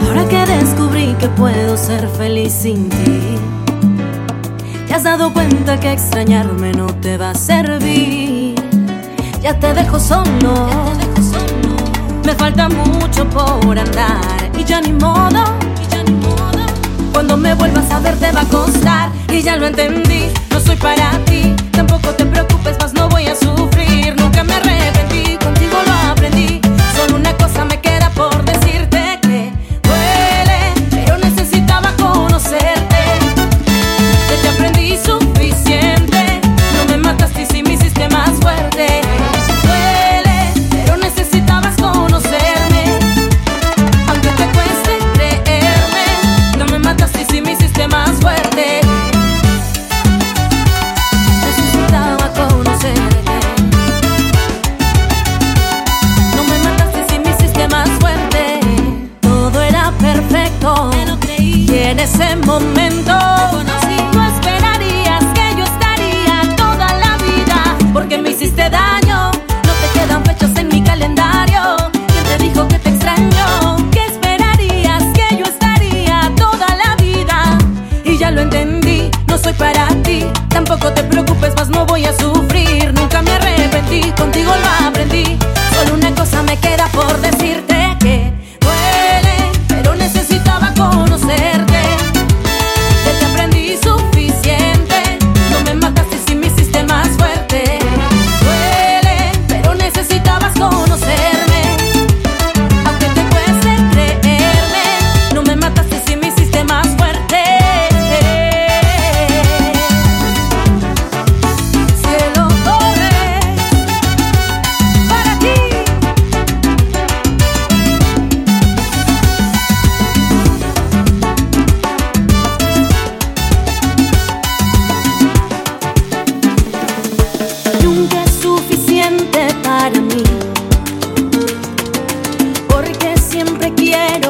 Ahora que descubrí que puedo ser feliz sin ti, te has dado cuenta que extrañarme no te va a servir. Ya te dejo solo, dejo solo. me falta mucho por andar y ya. Y ya ni modo. Cuando me vuelvas a ver te va a costar y ya lo entendí, no soy para ti, tampoco te preocupes más no voy a sufrir. ese momento. Conocí, no esperarías que yo estaría toda la vida, porque me hiciste daño. No te quedan fechas en mi calendario. ¿Quién te dijo que te extraño? Que esperarías que yo estaría toda la vida. Y ya lo entendí, no soy para ti. Tampoco te preocupes, más no voy a sufrir. Nunca me arrepentí, contigo lo aprendí. yeah.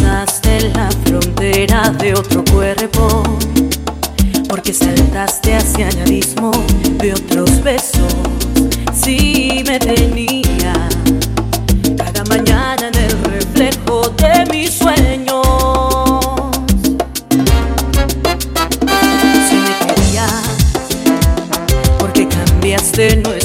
cruzaste la frontera de otro cuerpo, porque saltaste hacia el abismo de otros besos. Si me tenía cada mañana en el reflejo de mis sueños. Se me quería porque cambiaste nuestro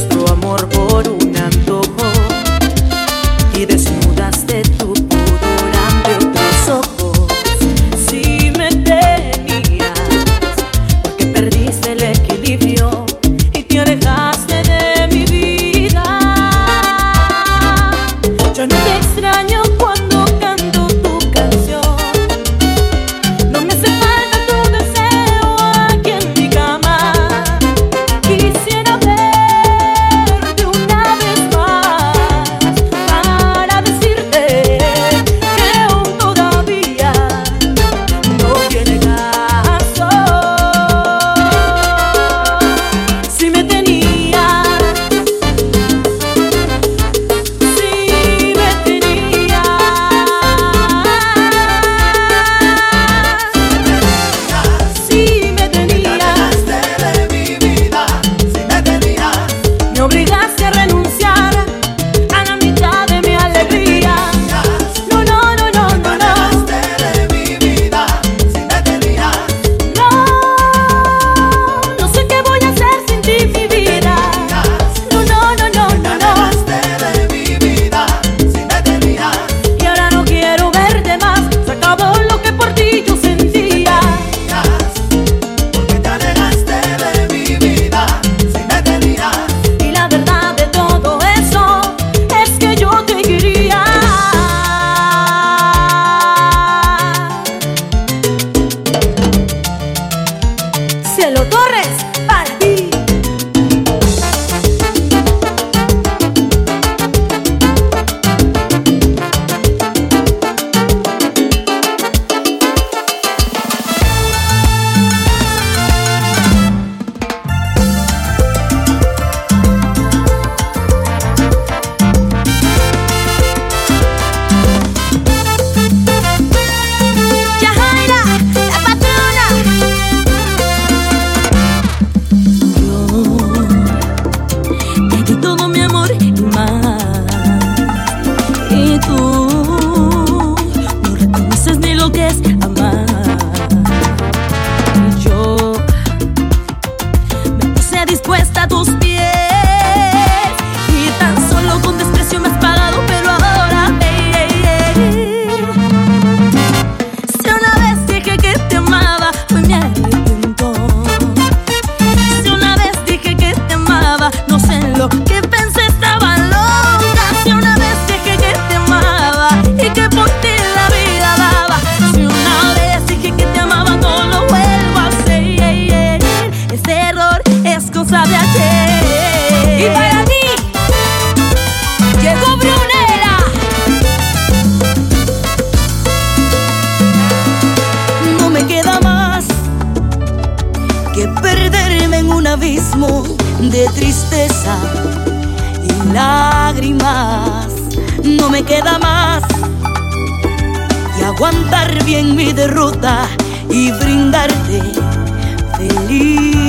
de tristeza y lágrimas. No me queda más que aguantar bien mi derrota y brindarte felicidad.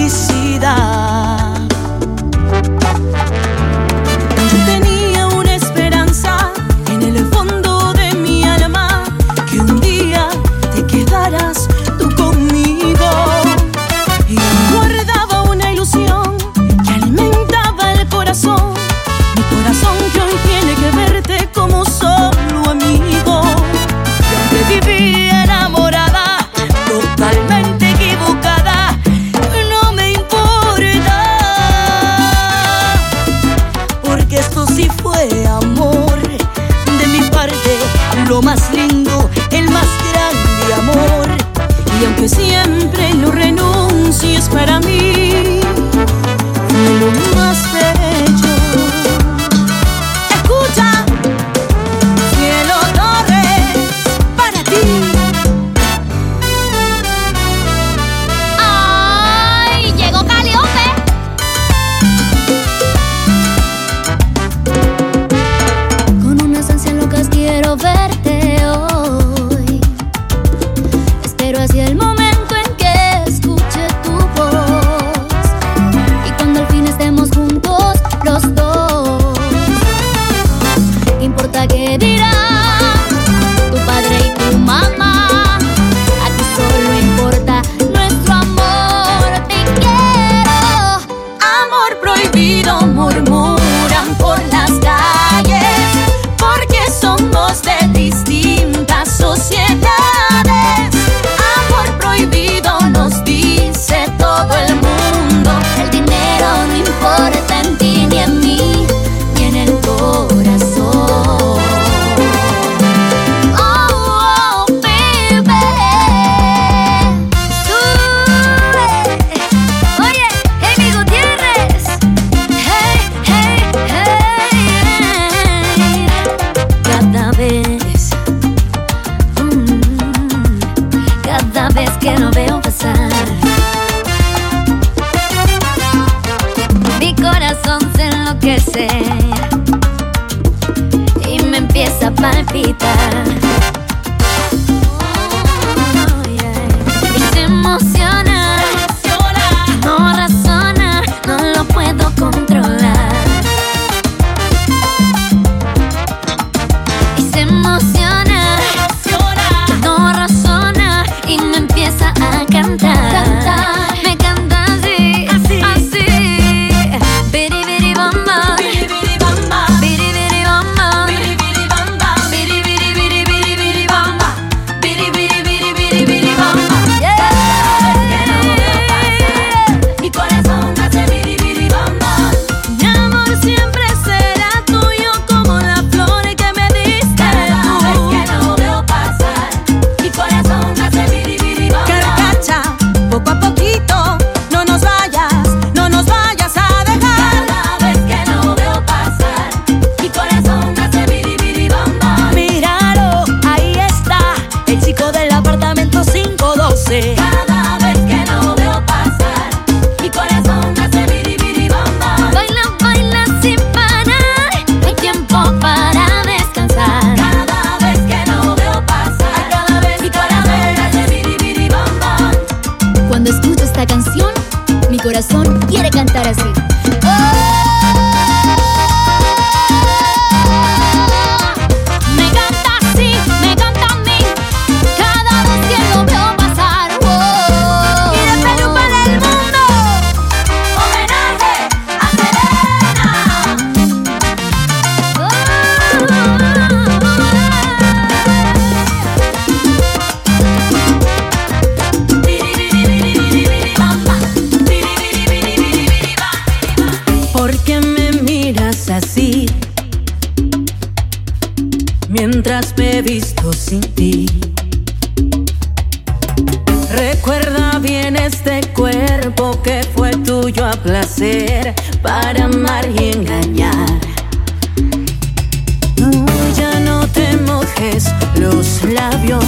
Los labios,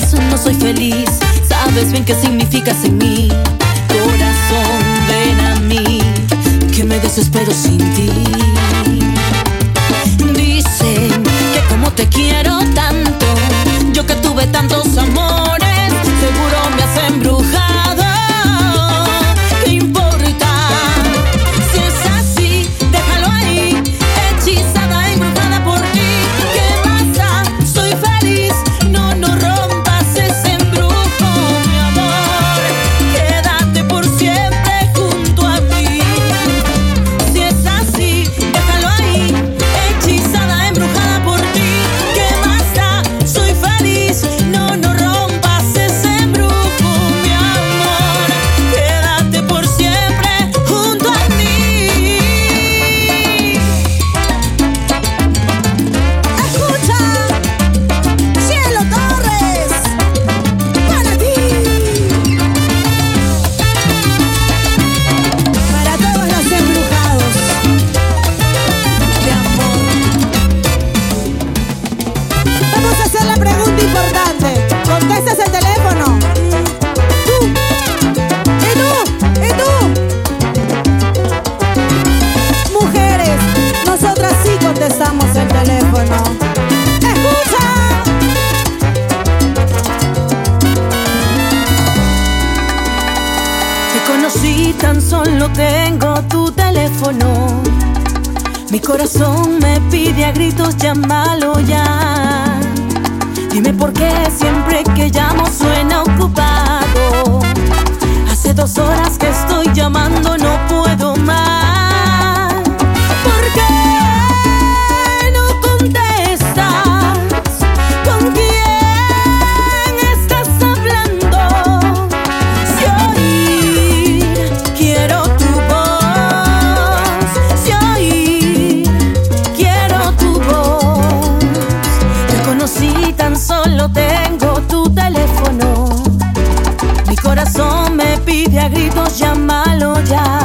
no soy feliz. Sabes bien qué significas en mí. Corazón, ven a mí, que me desespero sin ti. Dicen que como te quiero tanto, yo que tuve tantos amores, seguro me hacen brutal. corazón me pide a gritos llámalo ya. Dime por qué siempre que llamo suena ocupado. Hace dos horas que estoy llamando, no puedo. gritos, llámalo ya.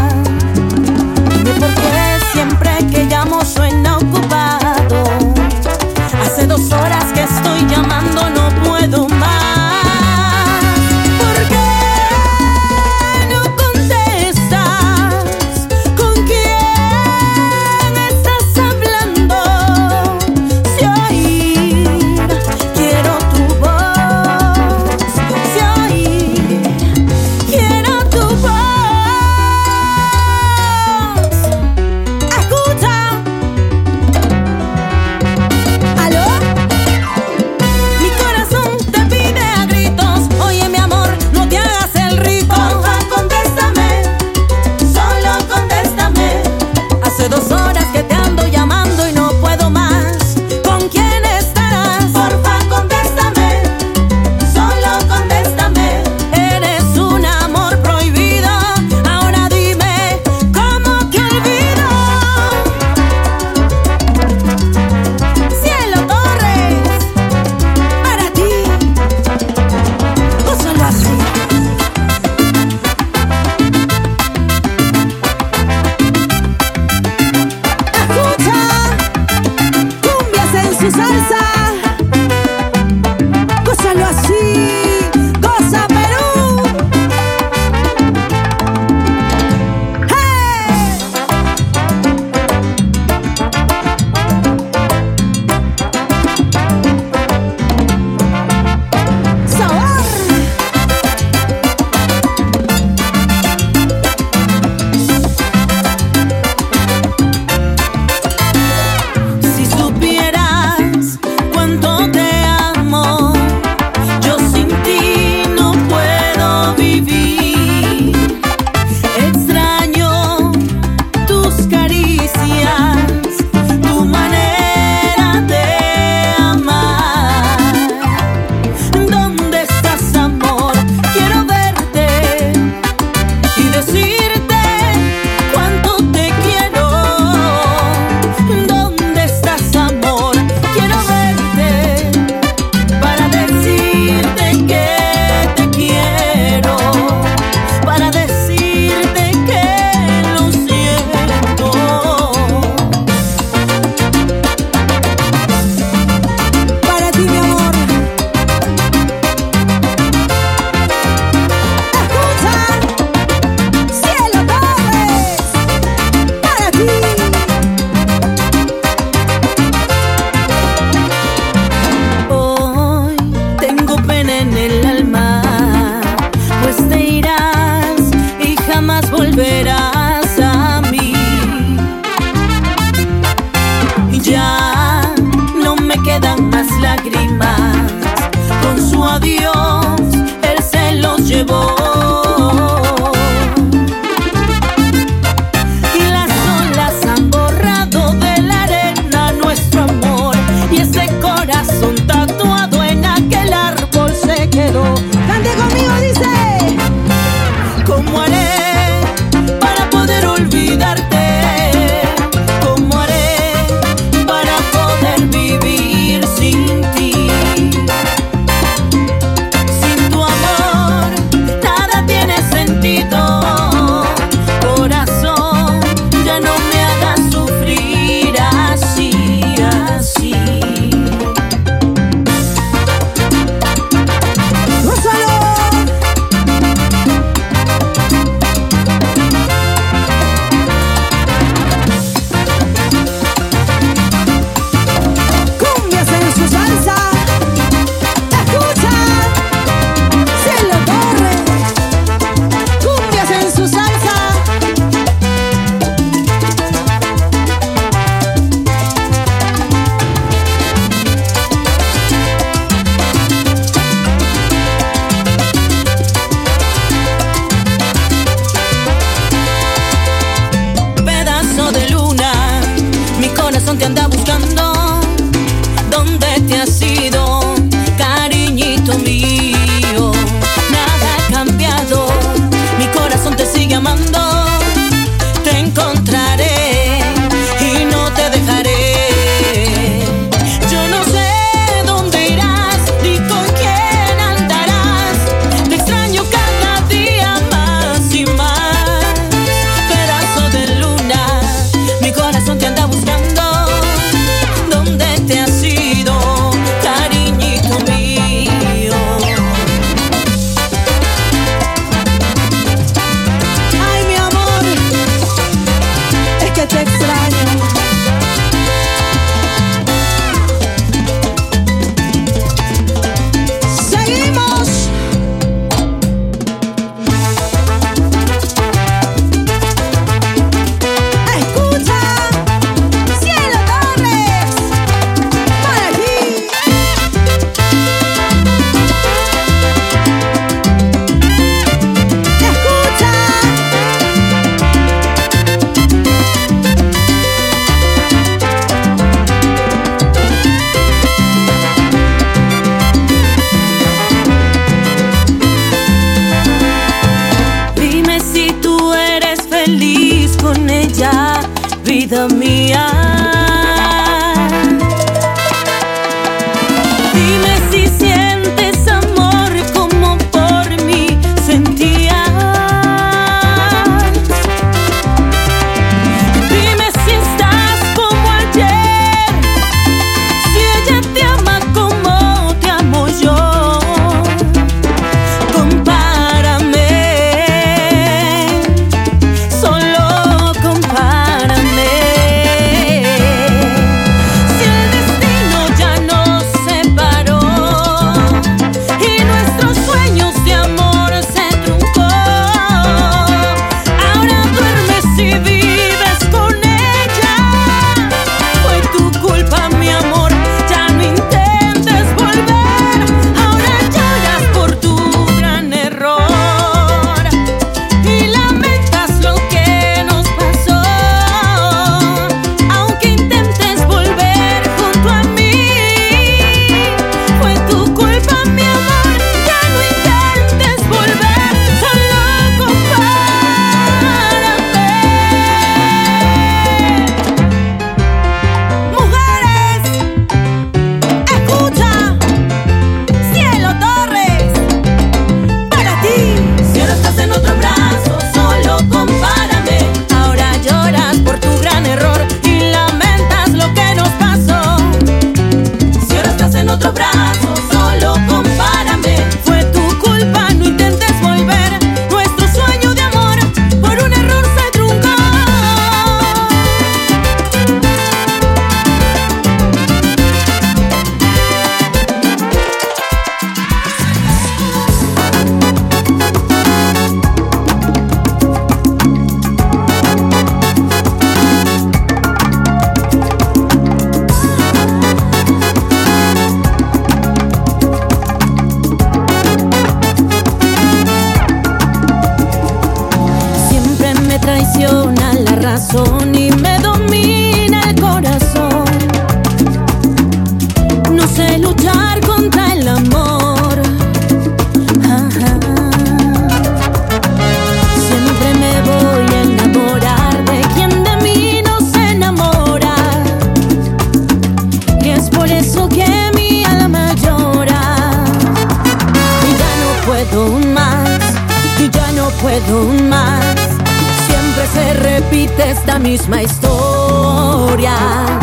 Esta misma historia.